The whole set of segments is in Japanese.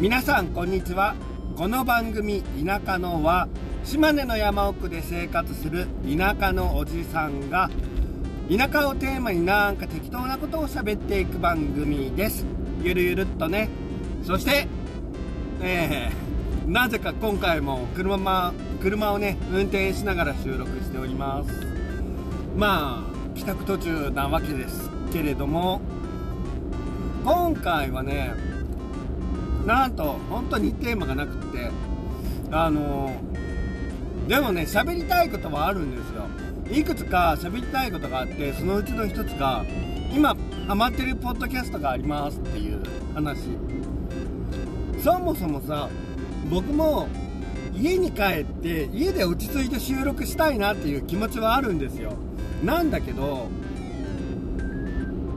皆さんこんにちは。この番組「田舎の」は島根の山奥で生活する田舎のおじさんが田舎をテーマになんか適当なことを喋っていく番組です。ゆるゆるっとね。そしてえー、なぜか今回も車車をね運転しながら収録しております。まあ帰宅途中なわけですけれども今回はねなんと本当にテーマがなくってあのでもね喋りたいことはあるんですよ。いくつか喋りたいことがあってそのうちの一つが今ハマってるポッドキャストがありますっていう話。そもそもさ僕も家に帰って家で落ち着いて収録したいなっていう気持ちはあるんですよ。なんだけど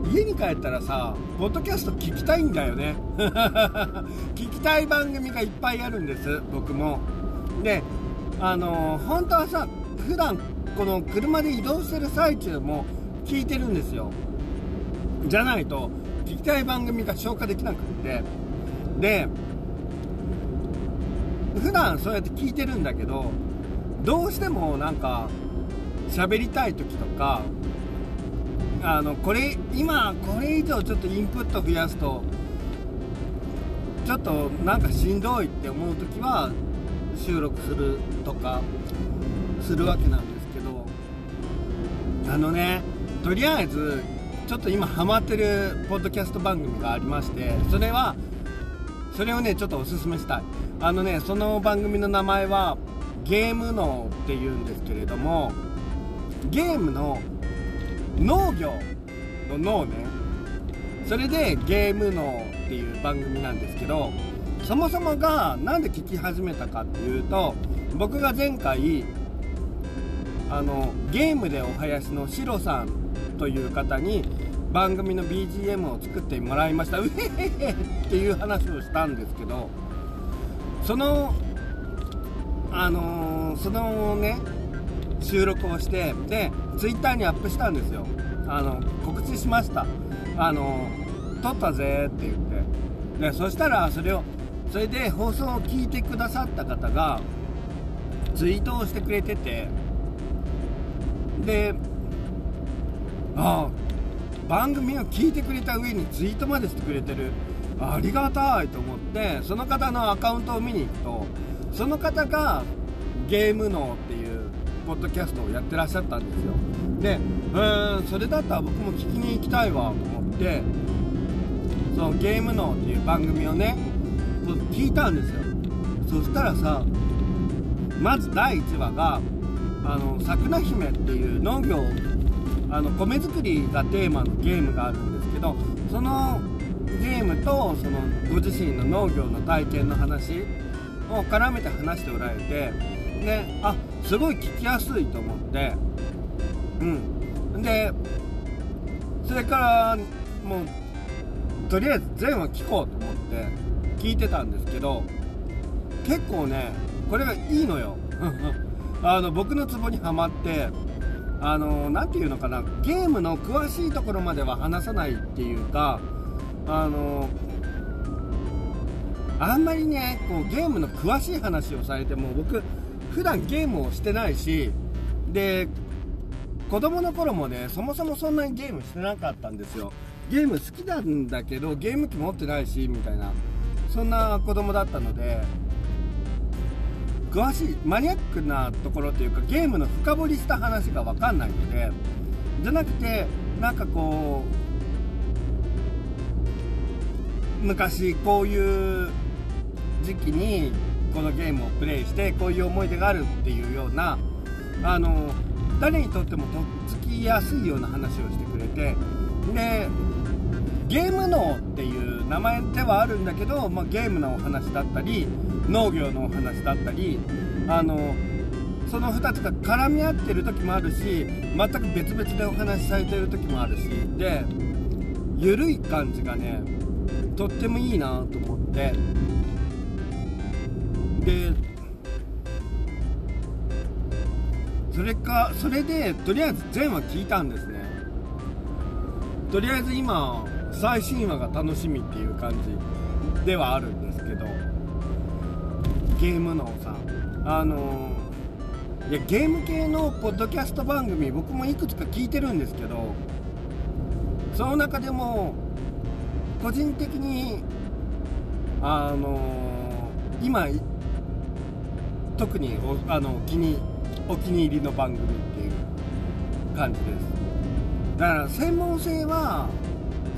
家に帰ったらさポッドキャスト聞きたいんだよね。聞きたい番組がいっぱいあるんです僕も。であのー、本当はさ普段この車で移動してる最中も聞いてるんですよ。じゃないと聞きたい番組が消化できなくって。で普段そうやって聞いてるんだけどどうしてもなんか喋りたい時とかあのこれ今これ以上ちょっとインプット増やすとちょっとなんかしんどいって思う時は収録するとかするわけなんですけどあのねとりあえずちょっと今ハマってるポッドキャスト番組がありましてそれはそれをねちょっとおすすめしたい。あのねその番組の名前はゲーム脳っていうんですけれどもゲームの農業の脳ね。それでゲーム脳っていう番組なんですけどそもそもが何で聞き始めたかっていうと僕が前回あのゲームでお囃子のシロさんという方に番組の BGM を作ってもらいました。うへへへ。っていう話をしたんですけどそのあのー、そのね収録をしてで Twitter にアップしたんですよ。あの告知しました。あの撮ったぜって言って。でそしたらそれをそれで放送を聞いてくださった方がツイートをしてくれてて。でああ番組を聞いてくれた上にツイートまでしてくれてる。ありがたいと思ってその方のアカウントを見に行くとその方がゲーム脳っていうポッドキャストをやってらっしゃったんですよ。でうんそれだったら僕も聞きに行きたいわと思ってそのゲーム脳っていう番組をね聞いたんですよ。そしたらさまず第1話があの桜姫っていう農業あの米作りがテーマのゲームがあるんですけどそのゲームとそのご自身の農業の体験の話を絡めて話しておられてであすごい聞きやすいと思って。うん。でそれからもうとりあえず全話聞こうと思って聞いてたんですけど結構ねこれがいいのよ。あの僕のツボにはまってあの何て言うのかなゲームの詳しいところまでは話さないっていうかあのあんまりねこうゲームの詳しい話をされても僕普段ゲームをしてないしで子供の頃もねそもそもそんなにゲームしてなかったんですよ。ゲーム好きなんだけどゲーム機持ってないしみたいなそんな子供だったので詳しいマニアックなところというかゲームの深掘りした話が分かんないのでじゃなくてなんかこう昔こういう時期にこのゲームをプレイしてこういう思い出があるっていうようなあの誰にとってもとっつきやすいような話をしてくれてでゲーム脳っていう名前ではあるんだけど、まあ、ゲームのお話だったり農業のお話だったりあのその2つが絡み合ってる時もあるし全く別々でお話しされてる時もあるしで緩い感じがねとってもいいなと思って。でそれかそれでとりあえず全話聞いたんですね。とりあえず今最新話が楽しみっていう感じではあるんですけどゲームのさあのいやゲーム系のポッドキャスト番組僕もいくつか聞いてるんですけどその中でも個人的にあの今特におあの気にお気に入りの番組っていう感じです。だから専門性は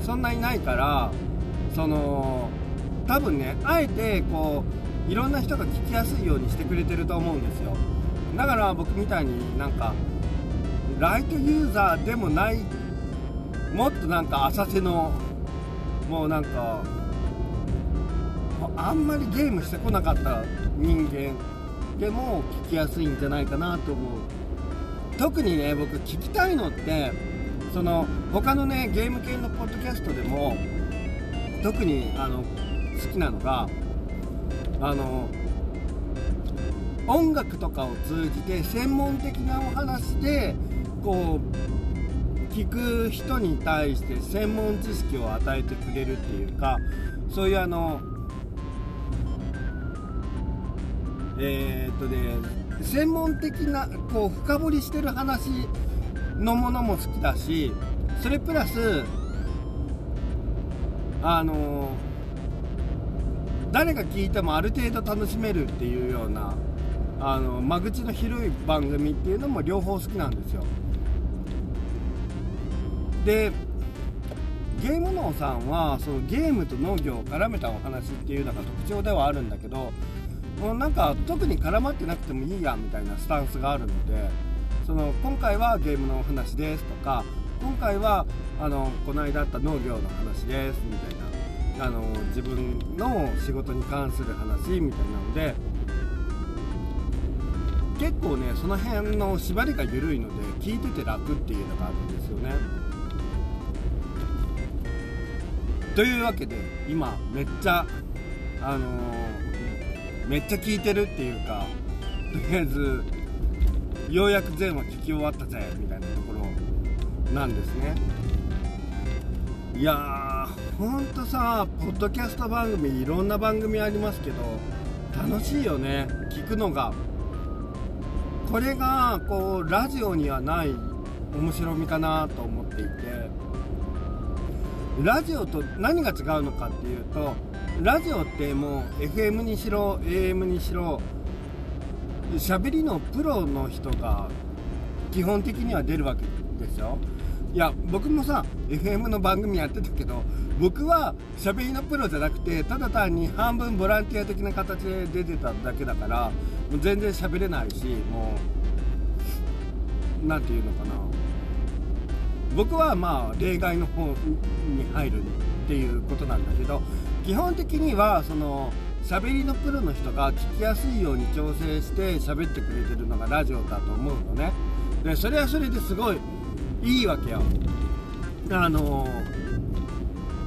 そんなにないからその多分ねあえてこういろんな人が聞きやすいようにしてくれてると思うんですよ。だから僕みたいになんかライトユーザーでもないもっとなんか浅瀬のもうなんかあんまりゲームしてこなかった人間でも聞きやすいんじゃないかなと思う。特にね僕聞きたいのってその他のねゲーム系のポッドキャストでも特にあの好きなのがあの音楽とかを通じて専門的なお話でこう聞く人に対して専門知識を与えてくれるっていうかそういうあのえー、っとね専門的なこう深掘りしてる話のものも好きだしそれプラスあの誰が聞いてもある程度楽しめるっていうようなあの間口の広い番組っていうのも両方好きなんですよ。でゲーム脳さんはそのゲームと農業を絡めたお話っていうのが特徴ではあるんだけどもうなんか特に絡まってなくてもいいやみたいなスタンスがあるのでその今回はゲームのお話ですとか今回はあのこの間あった農業の話ですみたいなあの自分の仕事に関する話みたいなので結構ねその辺の縛りが緩いので聞いてて楽っていうのがあるんですよね。というわけで今めっちゃあのー、めっちゃ聞いてるっていうかとりあえずようやく全話聞き終わったぜみたいなところなんですね。いやーほんとさポッドキャスト番組いろんな番組ありますけど楽しいよね聞くのが。これがこうラジオにはない面白みかなと思っていて。ラジオと何が違うのかっていうとラジオってもう FM にしろ AM にしろ喋りのプロの人が基本的には出るわけですよ。いや僕もさ FM の番組やってたけど僕は喋りのプロじゃなくてただ単に半分ボランティア的な形で出てただけだからもう全然喋れないしもう何て言うのかな。僕はまあ例外の方に入るっていうことなんだけど基本的にはその喋りのプロの人が聞きやすいように調整して喋ってくれてるのがラジオだと思うのね。でそれはそれですごいいいわけよ。あの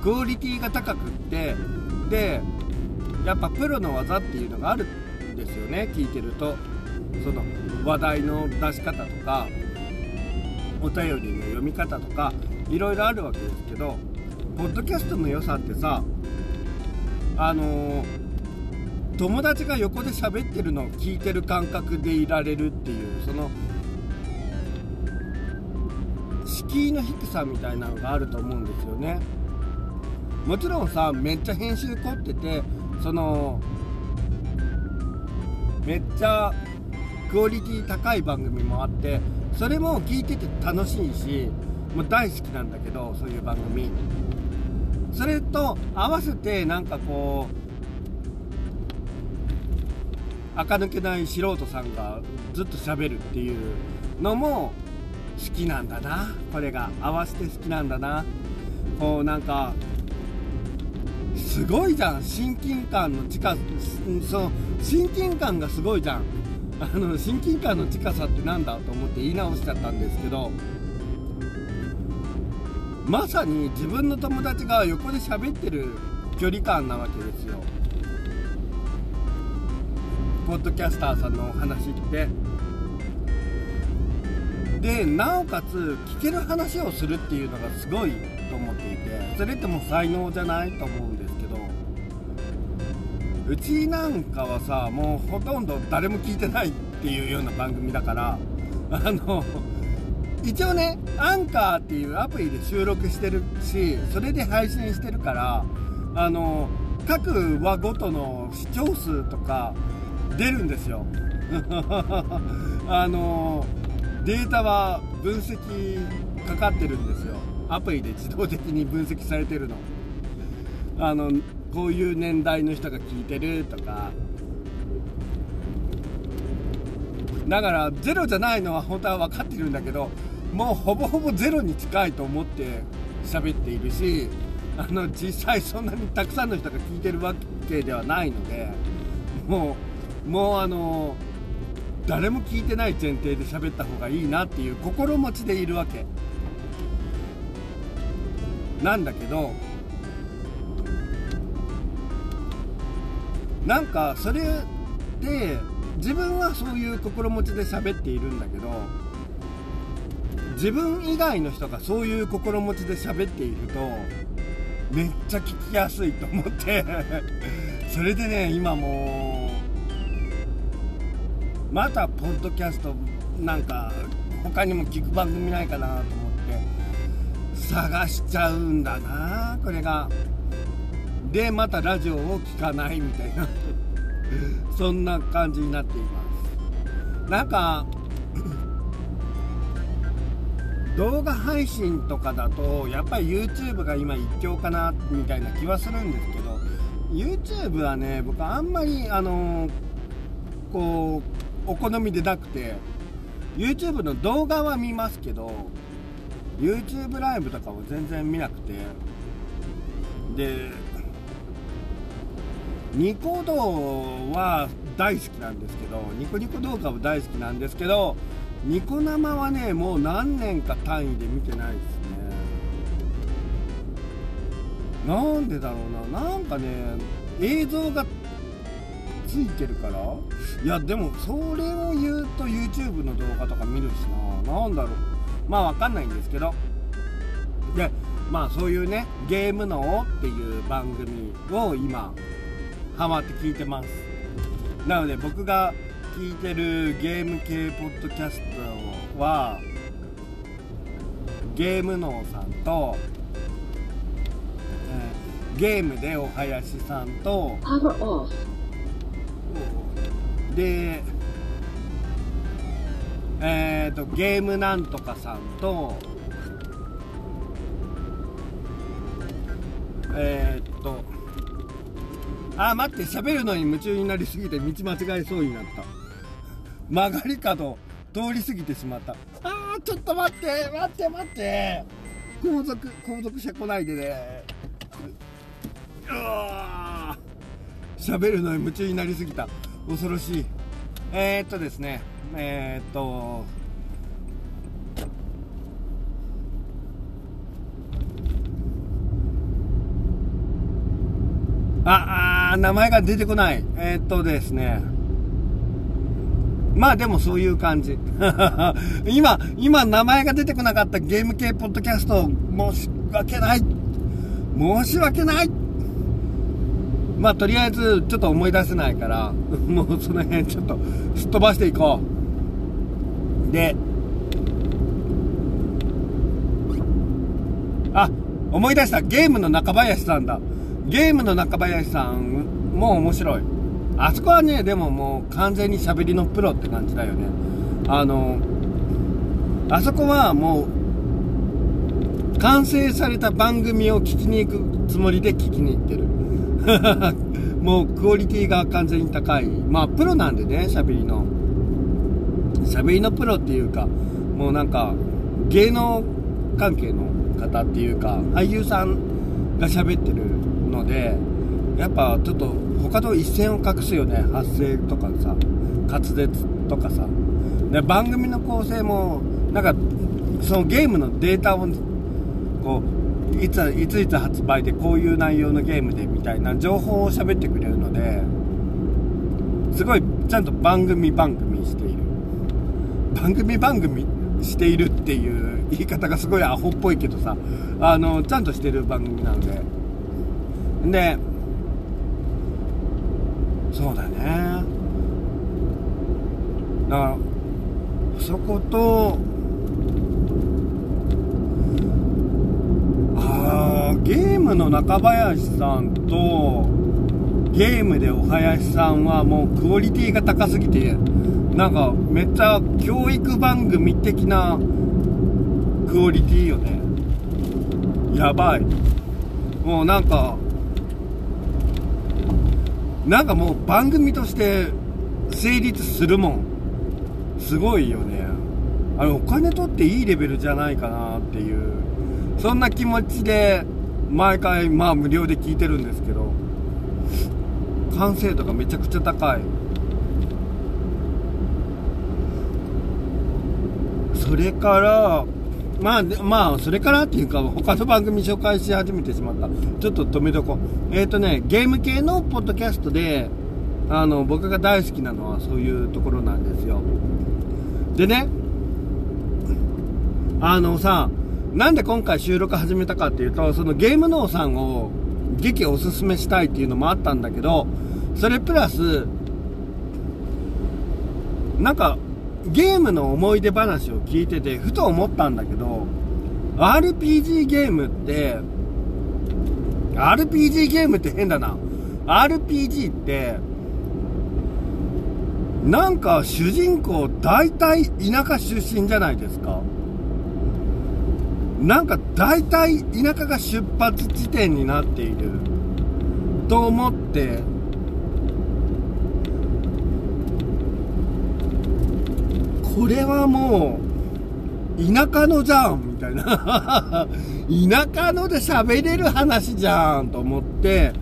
クオリティが高くってでやっぱプロの技っていうのがあるんですよね聞いてると。その話題の出し方とかお便りの読み方とかいろいろあるわけですけどポッドキャストの良さってさあの友達が横で喋ってるのを聞いてる感覚でいられるっていうその敷居の低さみたいなのがあると思うんですよね。もちろんさめっちゃ編集凝っててそのめっちゃクオリティ高い番組もあってそれも聞いてて楽しいしもう大好きなんだけどそういう番組。それと合わせてなんかこう垢抜けない素人さんがずっと喋るっていうのも好きなんだなこれが合わせて好きなんだな。こうなんかすごいじゃん。親近感の近そう親近感がすごいじゃん。あの親近感の近さってなんだと思って言い直しちゃったんですけど。まさに自分の友達が横で喋ってる距離感なわけですよ。ポッドキャスターさんのお話って。でなおかつ聞ける話をするっていうのがすごいと思っていてそれってもう才能じゃないと思うんですけどうちなんかはさもうほとんど誰も聞いてないっていうような番組だからあの一応ねアンカーっていうアプリで収録してるしそれで配信してるからあの各話ごとの視聴数とか出るんですよ。あのデータは分析かかってるんですよ。アプリで自動的に分析されてるの。あのこういう年代の人が聞いてるとかだからゼロじゃないのは本当は分かってるんだけどもうほぼほぼゼロに近いと思って喋っているしあの実際そんなにたくさんの人が聞いてるわけではないのでもうもうあの誰も聞いてない前提で喋った方がいいなっていう心持ちでいるわけ。なんだけどなんかそれで自分はそういう心持ちで喋っているんだけど自分以外の人がそういう心持ちで喋っているとめっちゃ聞きやすいと思って それでね今もうまたポッドキャストなんか他にも聞く番組ないかなと思って探しちゃうんだなこれが。でまたラジオを聞かないみたいな。そんな感じになっています。なんか動画配信とかだとやっぱり YouTube が今一強かなみたいな気はするんですけど YouTube はね僕あんまりあのこうお好みでなくて YouTube の動画は見ますけど YouTube ライブとかも全然見なくてでニコ動は大好きなんですけどニコニコ動画も大好きなんですけどニコ生はねもう何年か単位で見てないですね。なんでだろうな。なんかね映像がついてるから。いやでもそれを言うと YouTube の動画とか見るしな。何だろう。まあわかんないんですけど。でまあそういうねゲームのっていう番組を今ハマって聞いてます。なので僕が聞いてるゲーム系ポッドキャストはゲーム脳さんと、えー、ゲームでお林さんとでえっ、ー、とゲームなんとかさんとえー、っとあ待って喋るのに夢中になりすぎて道間違えそうになった。曲がり角通り過ぎてしまった。あーちょっと待って待って待って。後続後続車来ないでね。うわ喋るのに夢中になりすぎた。恐ろしい。えー、っとですね。えー、っと。ああ名前が出てこないえー、っとですねまあでもそういう感じ。今、今名前が出てこなかったゲーム系ポッドキャスト、申し訳ない。申し訳ない。まあとりあえずちょっと思い出せないから、もうその辺ちょっとすっ飛ばしていこう。で、あ、思い出した。ゲームの中林さんだ。ゲームの中林さんも面白い。あそこはね、でももう完全に喋りのプロって感じだよね。あの、あそこはもう、完成された番組を聞きに行くつもりで聞きに行ってる。もうクオリティが完全に高い。まあ、プロなんでね、喋りの。喋りのプロっていうか、もうなんか、芸能関係の方っていうか、俳優さんが喋ってるので、やっぱちょっと他と一線を画すよね。発声とかさ滑舌とかさ。で番組の構成もなんかそのゲームのデータをこういついついつ発売でこういう内容のゲームでみたいな情報を喋ってくれるのですごいちゃんと番組番組している。番組番組しているっていう言い方がすごいアホっぽいけどさあのちゃんとしてる番組なので。でそうだね。だからそことああゲームの中林さんとゲームでお林さんはもうクオリティが高すぎてなんかめっちゃ教育番組的なクオリティよね。やばい。もうなんかなんかもう番組として成立するもん。すごいよね。あれお金取っていいレベルじゃないかなっていうそんな気持ちで毎回まあ無料で聞いてるんですけど完成度がめちゃくちゃ高い。それからまあ、まあ、それからっていうか、他の番組紹介し始めてしまった。ちょっと止めとこう。えっ、ー、とね、ゲーム系のポッドキャストで、あの、僕が大好きなのはそういうところなんですよ。でね、あのさ、なんで今回収録始めたかっていうと、そのゲーム脳さんを劇おすすめしたいっていうのもあったんだけど、それプラス、なんか、ゲームの思い出話を聞いてて、ふと思ったんだけど、RPG ゲームって、RPG ゲームって変だな。RPG って、なんか主人公大体田舎出身じゃないですか。なんか大体田舎が出発地点になっていると思ってこれはもう、田舎のじゃんみたいな。田舎ので喋れる話じゃんと思って、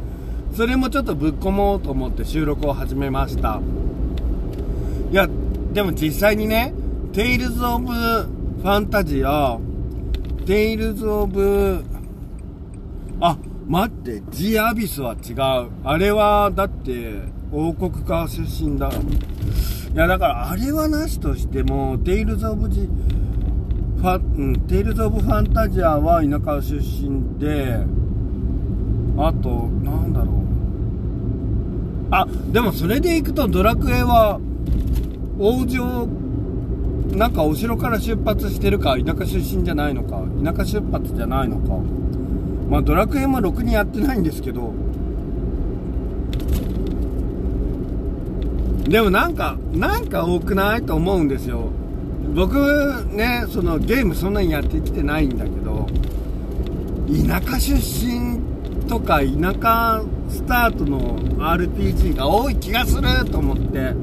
それもちょっとぶっ込もうと思って収録を始めました。いや、でも実際にね、テイルズ・オブ・ファンタジア、テイルズ・オブ、あ、待って、ジ・アビスは違う。あれは、だって、王国家出身だ。いや、だからあれはなしとしても、テイルズ・オブ・ジ・ファ、うん、テイルズ・オブ・ファンタジアは田舎出身で、あと、なんだろう。あ、でもそれで行くとドラクエは、王城、なんかお城から出発してるか、田舎出身じゃないのか、田舎出発じゃないのか。まあドラクエもろくにやってないんですけど、でもなんか、なんか多くないと思うんですよ。僕ね、そのゲームそんなにやってきてないんだけど、田舎出身とか田舎スタートの RPG が多い気がすると思って、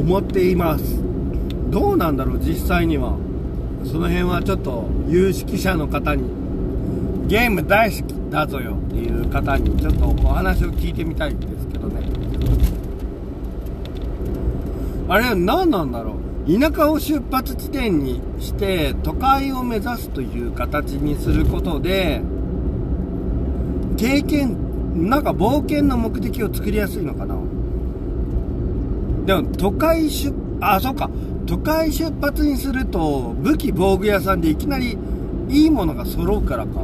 思っています。どうなんだろう、実際には。その辺はちょっと有識者の方に、ゲーム大好きだぞよいう方にちょっとお話を聞いてみたいんですけどね。あれは何なんだろう？田舎を出発地点にして都会を目指すという形にすることで経験なんか冒険の目的を作りやすいのかな？でも都会出あそうか。都会出発にすると武器防具屋さんでいきなりいいものが揃うからか。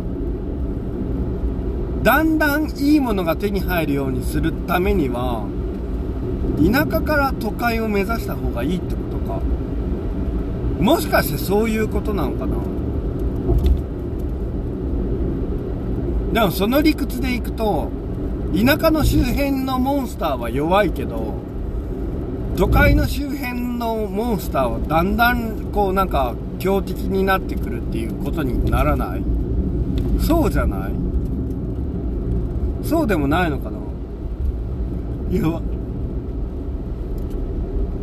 だんだんいいものが手に入るようにするためには田舎から都会を目指した方がいいってことか。もしかしてそういうことなのかな。でもその理屈でいくと田舎の周辺のモンスターは弱いけど都会の周辺のモンスターはだんだんこうなんか強敵になってくるっていうことにならない？そうじゃない？そうでもないのかな。いや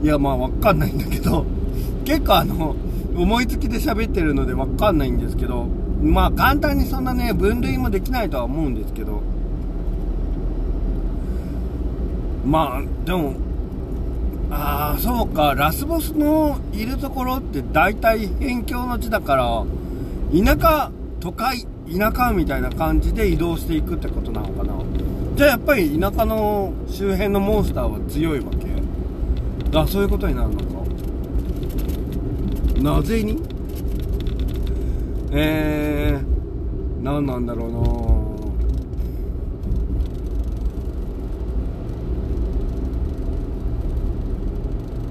いやまあ分かんないんだけど 結構あの思いつきで喋ってるので分かんないんですけどまあ簡単にそんなね分類もできないとは思うんですけど。まあでもああそうかラスボスのいるところって大体辺境の地だから田舎都会田舎みたいな感じで移動していくってことなのかな。じゃあやっぱり田舎の周辺のモンスターは強いわけ？あそういうことになるのか。なぜに？えー、何なんだろうな。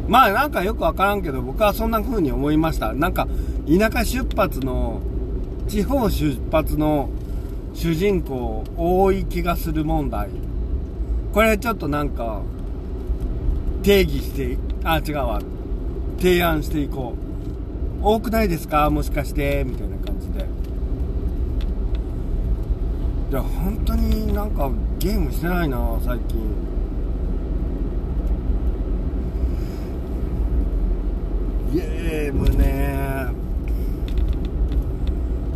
まあなんかよくわからんけど僕はそんな風に思いました。なんか田舎出発の地方出発の主人公多い気がする問題。これちょっとなんか、定義して、あ、違うわ。提案していこう。多くないですか？もしかして、みたいな感じで。いや、本当になんかゲームしてないな、最近。ゲームね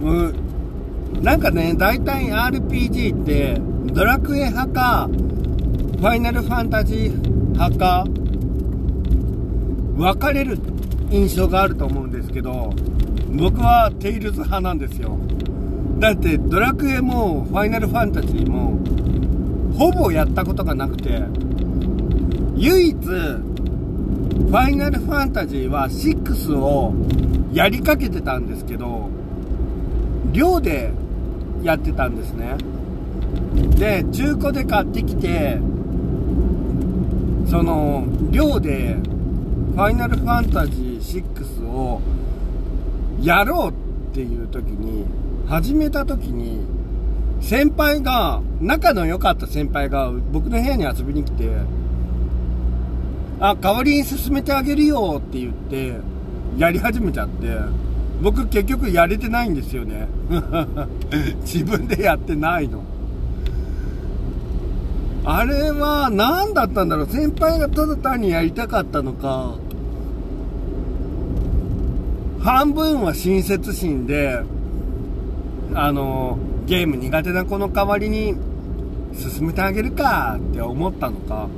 うん、なんかね、大体 RPG って、ドラクエ派か、ファイナルファンタジー派か、分かれる印象があると思うんですけど、僕はテイルズ派なんですよ。だってドラクエもファイナルファンタジーもほぼやったことがなくて唯一ファイナルファンタジーは6をやりかけてたんですけど寮でやってたんですね。で中古で買ってきてその寮でファイナルファンタジー6をやろうっていう時に始めた時に、先輩が、仲の良かった先輩が僕の部屋に遊びに来て、あ、代わりに進めてあげるよって言って、やり始めちゃって、僕結局やれてないんですよね。自分でやってないの。あれは何だったんだろう先輩がただ単にやりたかったのか、半分は親切心で、あの、ゲーム苦手な子の代わりに進めてあげるかって思ったのか、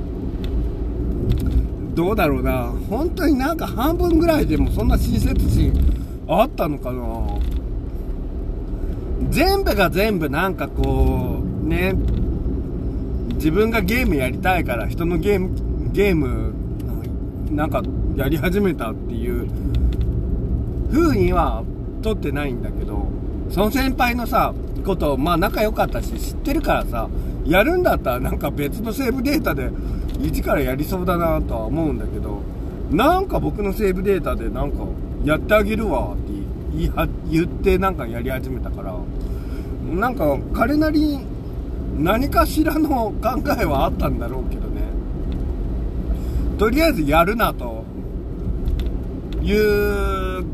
どうだろうな。本当になんか半分ぐらいでもそんな親切心あったのかな？全部が全部なんかこう、ね、自分がゲームやりたいから人のゲーム、ゲーム、なんかやり始めたっていう風には取ってないんだけど、その先輩のさ、こと、まあ仲良かったし、知ってるからさ、やるんだったらなんか別のセーブデータで、一からやりそうだなとは思うんだけど、なんか僕のセーブデータでなんか、やってあげるわって言言ってなんかやり始めたから、なんか彼なりに何かしらの考えはあったんだろうけどね。とりあえずやるなという、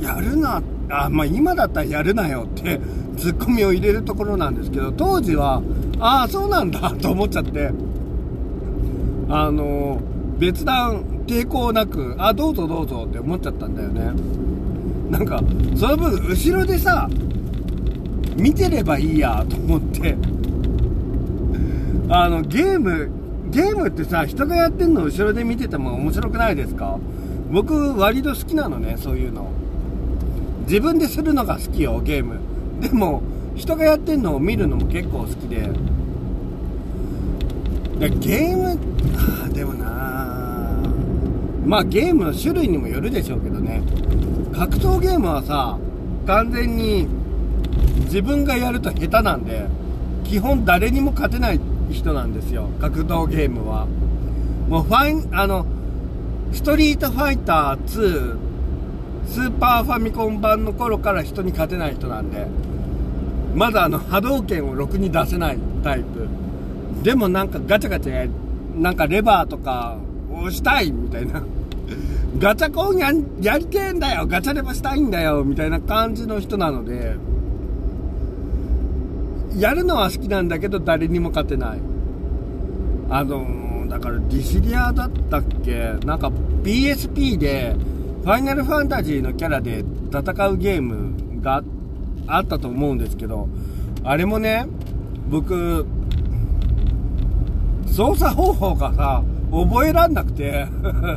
やるなあ、まあ今だったらやるなよってツッコミを入れるところなんですけど、当時は、ああ、そうなんだと思っちゃって、あの、別段抵抗なく、あ、どうぞどうぞって思っちゃったんだよね。なんか、その分、後ろでさ、見てればいいやと思って、あの、ゲーム、ゲームってさ、人がやってんの後ろで見てても面白くないですか？僕、割と好きなのね、そういうの。自分でするのが好きよ、ゲーム。でも、人がやってんのを見るのも結構好きで。でゲーム、あでもなまあゲームの種類にもよるでしょうけどね。格闘ゲームはさ、完全に自分がやると下手なんで、基本誰にも勝てない人なんですよ。格闘ゲームは。もうファイン、あの、ストリートファイター2スーパーファミコン版の頃から人に勝てない人なんで、まだあの波動拳をろくに出せないタイプ。でもなんかガチャガチャ、なんかレバーとか押したいみたいな。ガチャコンややりてえんだよ。ガチャレバしたいんだよ。みたいな感じの人なので、やるのは好きなんだけど誰にも勝てない。あのー、だからディシリアだったっけ？なんか PSP で、ファイナルファンタジーのキャラで戦うゲームがあったと思うんですけど、あれもね、僕、操作方法がさ、覚えらんなくて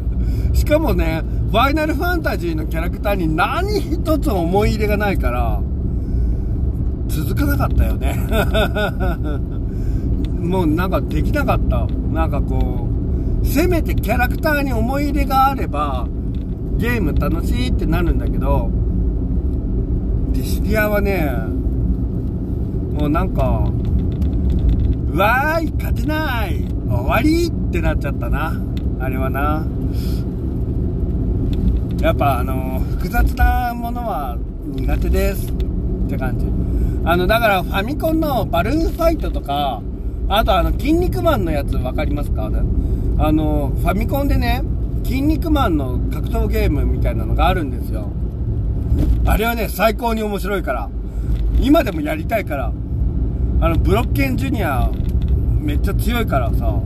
しかもね、ファイナルファンタジーのキャラクターに何一つ思い入れがないから、続かなかったよね もうなんかできなかった。なんかこう、せめてキャラクターに思い入れがあれば、ゲーム楽しいってなるんだけど、ディシリアはね、もうなんか、わーい、勝てない終わりってなっちゃったな。あれはな。やっぱあの複雑なものは苦手です。って感じ。あのだからファミコンのバルーンファイトとかあとあの筋肉マンのやつ分かりますか？あのファミコンでね筋肉マンの格闘ゲームみたいなのがあるんですよ。あれはね最高に面白いから。今でもやりたいから。あのブロッケンジュニアめっちゃ強いからさ。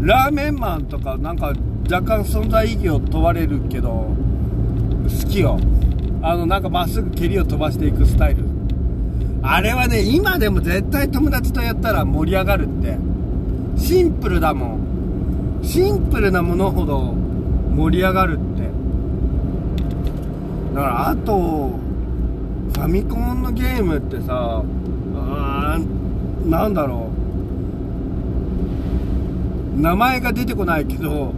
ラーメンマンとかなんか若干存在意義を問われるけど好きよ。あのなんかまっすぐ蹴りを飛ばしていくスタイル。あれはね今でも絶対友達とやったら盛り上がるって。シンプルだもん。シンプルなものほど盛り上がるって。だからあとファミコンのゲームってさあなんだろう。名前が出てこないけど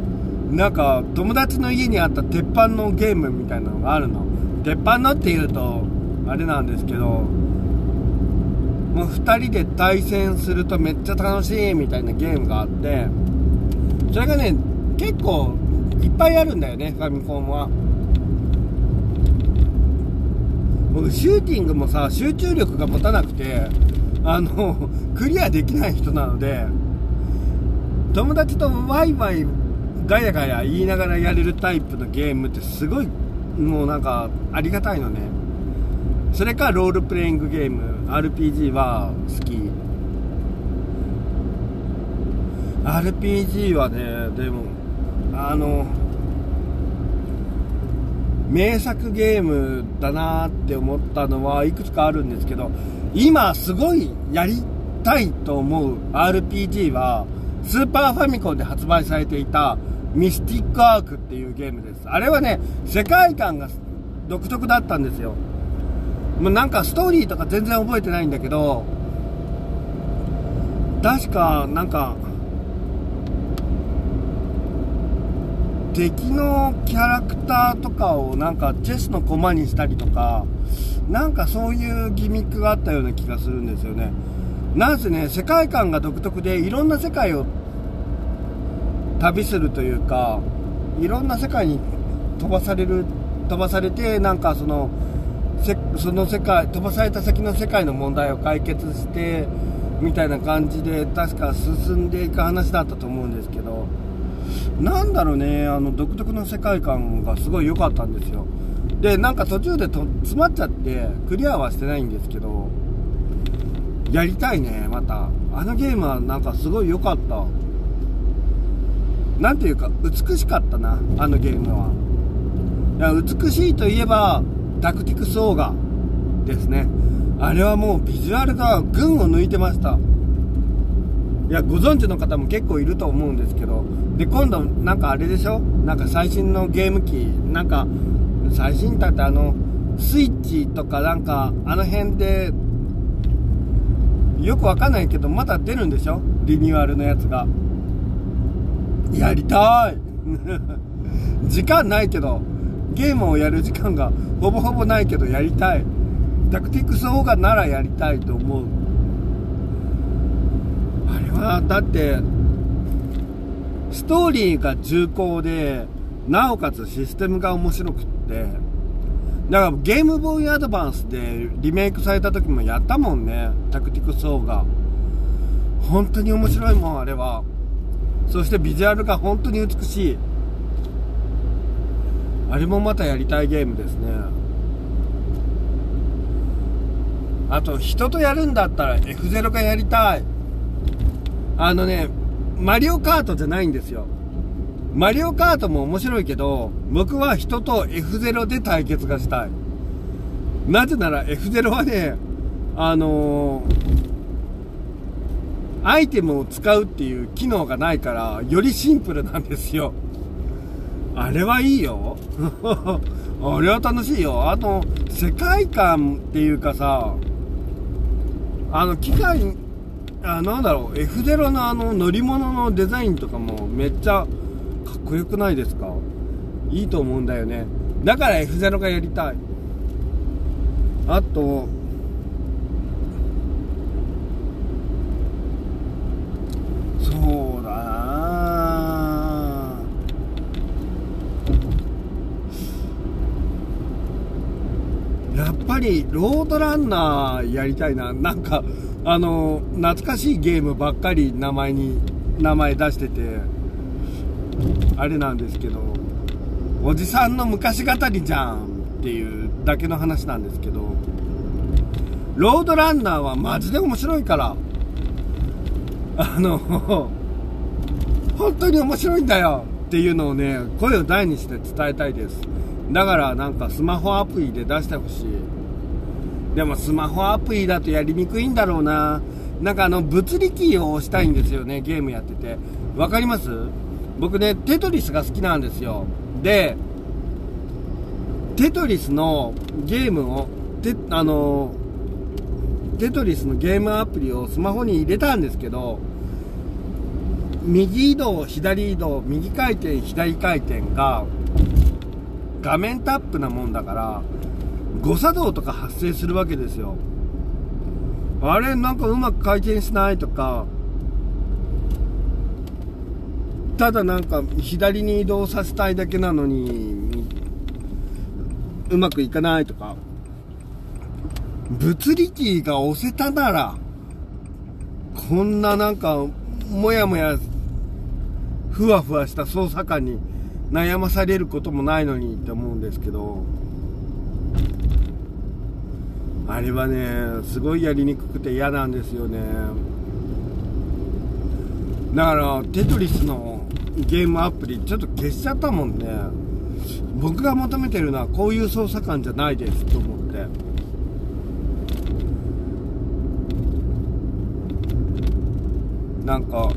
なんか友達の家にあった鉄板のゲームみたいなのがあるの。鉄板のっていうとあれなんですけどもう2人で対戦するとめっちゃ楽しいみたいなゲームがあってそれがね結構いっぱいあるんだよねファミコンは。僕シューティングもさ集中力が持たなくてあのクリアできない人なので友達とワイワイガヤガヤ言いながらやれるタイプのゲームってすごいもうなんかありがたいのね。それかロールプレイングゲーム。RPG は好き。RPG はねでもあの名作ゲームだなって思ったのはいくつかあるんですけど今すごいやりたいと思う RPG はスーパーファミコンで発売されていたミスティックアークっていうゲームです。あれはね、世界観が独特だったんですよ。もうなんかストーリーとか全然覚えてないんだけど、確かなんか、敵のキャラクターとかをなんかチェスの駒にしたりとか、なんかそういうギミックがあったような気がするんですよね。なんせね、世界観が独特でいろんな世界を旅するというかいろんな世界に飛ばされる飛ばされてなんかそのその世界飛ばされた先の世界の問題を解決してみたいな感じで確か進んでいく話だったと思うんですけどなんだろうねあの独特の世界観がすごい良かったんですよ。でなんか途中でと詰まっちゃってクリアはしてないんですけどやりたいねまた。あのゲームはなんかすごい良かった。何ていうか美しかったなあのゲームは。いや美しいといえばタクティクスオーガですね。あれはもうビジュアルが群を抜いてました。いやご存知の方も結構いると思うんですけど。で今度なんかあれでしょ？なんか最新のゲーム機。なんか最新だってあのスイッチとかなんかあの辺でよくわかんないけどまだ出るんでしょ？リニューアルのやつが。やりたい！時間ないけど。ゲームをやる時間がほぼほぼないけどやりたい。タクティクスオーガならやりたいと思う。あれはだってストーリーが重厚でなおかつシステムが面白くって。だからゲームボーイアドバンスでリメイクされた時もやったもんね。タクティクスオーガ本当に面白いもんあれは。そしてビジュアルが本当に美しい。あれもまたやりたいゲームですね。あと人とやるんだったら F0 がやりたい。あのねマリオカートじゃないんですよ。マリオカートも面白いけど僕は人と F0 で対決がしたいなぜなら F0 はねあのーアイテムを使うっていう機能がないから、よりシンプルなんですよ。あれはいいよ。あれは楽しいよ。あと、世界観っていうかさ、あの、機械、あ、なんだろう、F0 のあの乗り物のデザインとかもめっちゃくよくないですか？いいと思うんだよね。だから F0 がやりたい。あとそうだな。やっぱりロードランナーやりたいな。なんかあの懐かしいゲームばっかり名前に名前出してて。あれなんですけどおじさんの昔語りじゃんっていうだけの話なんですけどロードランナーはマジで面白いからあの本当に面白いんだよっていうのをね声を大にして伝えたいです。だからなんかスマホアプリで出してほしい。でもスマホアプリだとやりにくいんだろうな。なんかあの物理キーを押したいんですよねゲームやってて。分かります？僕ねテトリスが好きなんですよ。でテトリスのゲームをてあのテトリスのゲームアプリをスマホに入れたんですけど右移動左移動右回転左回転が画面タップなもんだから誤作動とか発生するわけですよ。あれなんかうまく回転しないとかただなんか左に移動させたいだけなのにうまくいかないとか。物理キーが押せたならこんななんかもやもやふわふわした操作感に悩まされることもないのにって思うんですけど。あれはねすごいやりにくくて嫌なんですよね。だからテトリスのゲームアプリちょっと消しちゃったもんね。僕が求めてるのはこういう操作感じゃないですと思って。なんか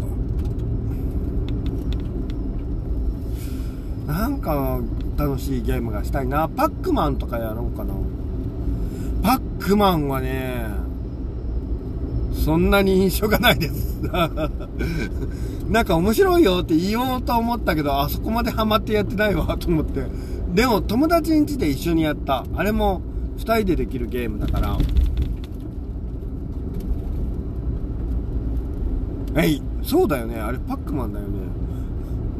なんか楽しいゲームがしたいな。パックマンとかやろうかな。パックマンはねそんなに印象がないです。なんか面白いよって言おうと思ったけど、あそこまでハマってやってないわと思って。でも友達ん家で一緒にやった。あれも2人でできるゲームだから。えい、そうだよね。あれパックマンだよね。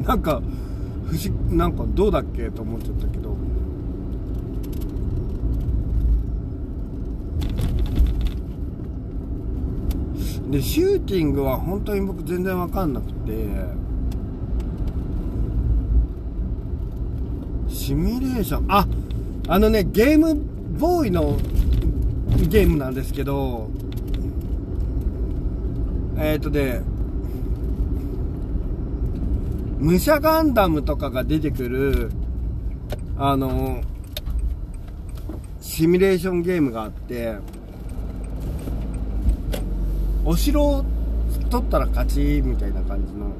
なんか、不思なんかどうだっけと思っちゃったけど。でシューティングは本当に僕全然分かんなくて。シミュレーション。ああのねゲームボーイのゲームなんですけど。えっ、ー、とね武者ガンダムとかが出てくるあのシミュレーションゲームがあって。お城を取ったら勝ちみたいな感じの。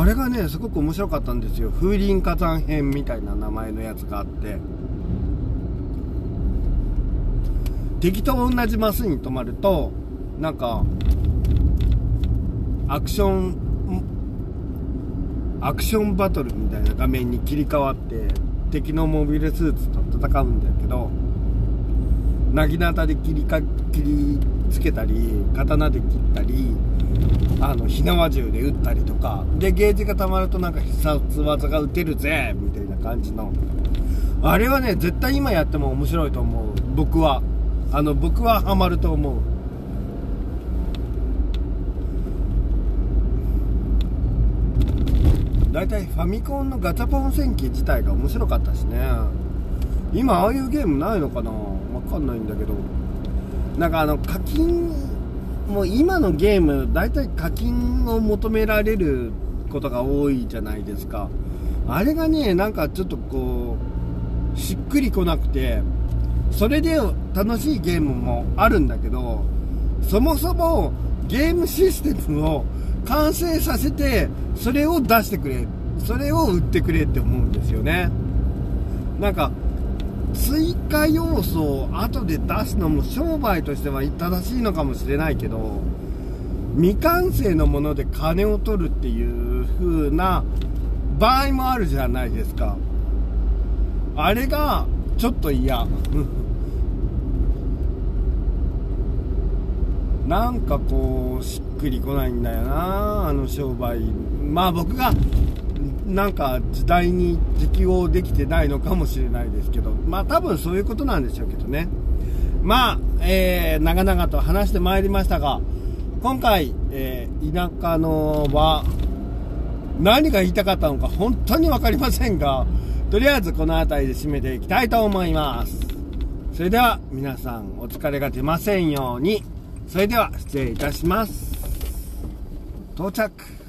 あれがねすごく面白かったんですよ。風林火山編みたいな名前のやつがあって。敵と同じマスに止まるとなんかアクションアクションバトルみたいな画面に切り替わって敵のモビルスーツと戦うんだけどなぎなたで切りか切りつけたり刀で切ったりあの火縄銃で撃ったりとかでゲージがたまるとなんか必殺技が撃てるぜみたいな感じの。あれはね絶対今やっても面白いと思う。僕は。あの僕はハマると思う。大体ファミコンのガチャポン戦記自体が面白かったしね。今ああいうゲームないのかな？わかんないんだけど。なんかあの課金もう今のゲーム大体課金を求められることが多いじゃないですか。あれがねなんかちょっとこうしっくりこなくてそれで楽しいゲームもあるんだけどそもそもゲームシステムを完成させてそれを出してくれそれを売ってくれって思うんですよね。なんか追加要素を後で出すのも商売としては正しいのかもしれないけど未完成のもので金を取るっていう風な場合もあるじゃないですか。あれがちょっと嫌。なんかこうしっくりこないんだよなあの商売。まあ僕がなんか時代に適応できてないのかもしれないですけど、まあ多分そういうことなんでしょうけどね。まあ、えー、長々と話してまいりましたが、今回、えー、田舎のは、何が言いたかったのか本当に分かりませんが、とりあえずこの辺りで締めていきたいと思います。それでは皆さんお疲れが出ませんように。それでは失礼いたします。到着。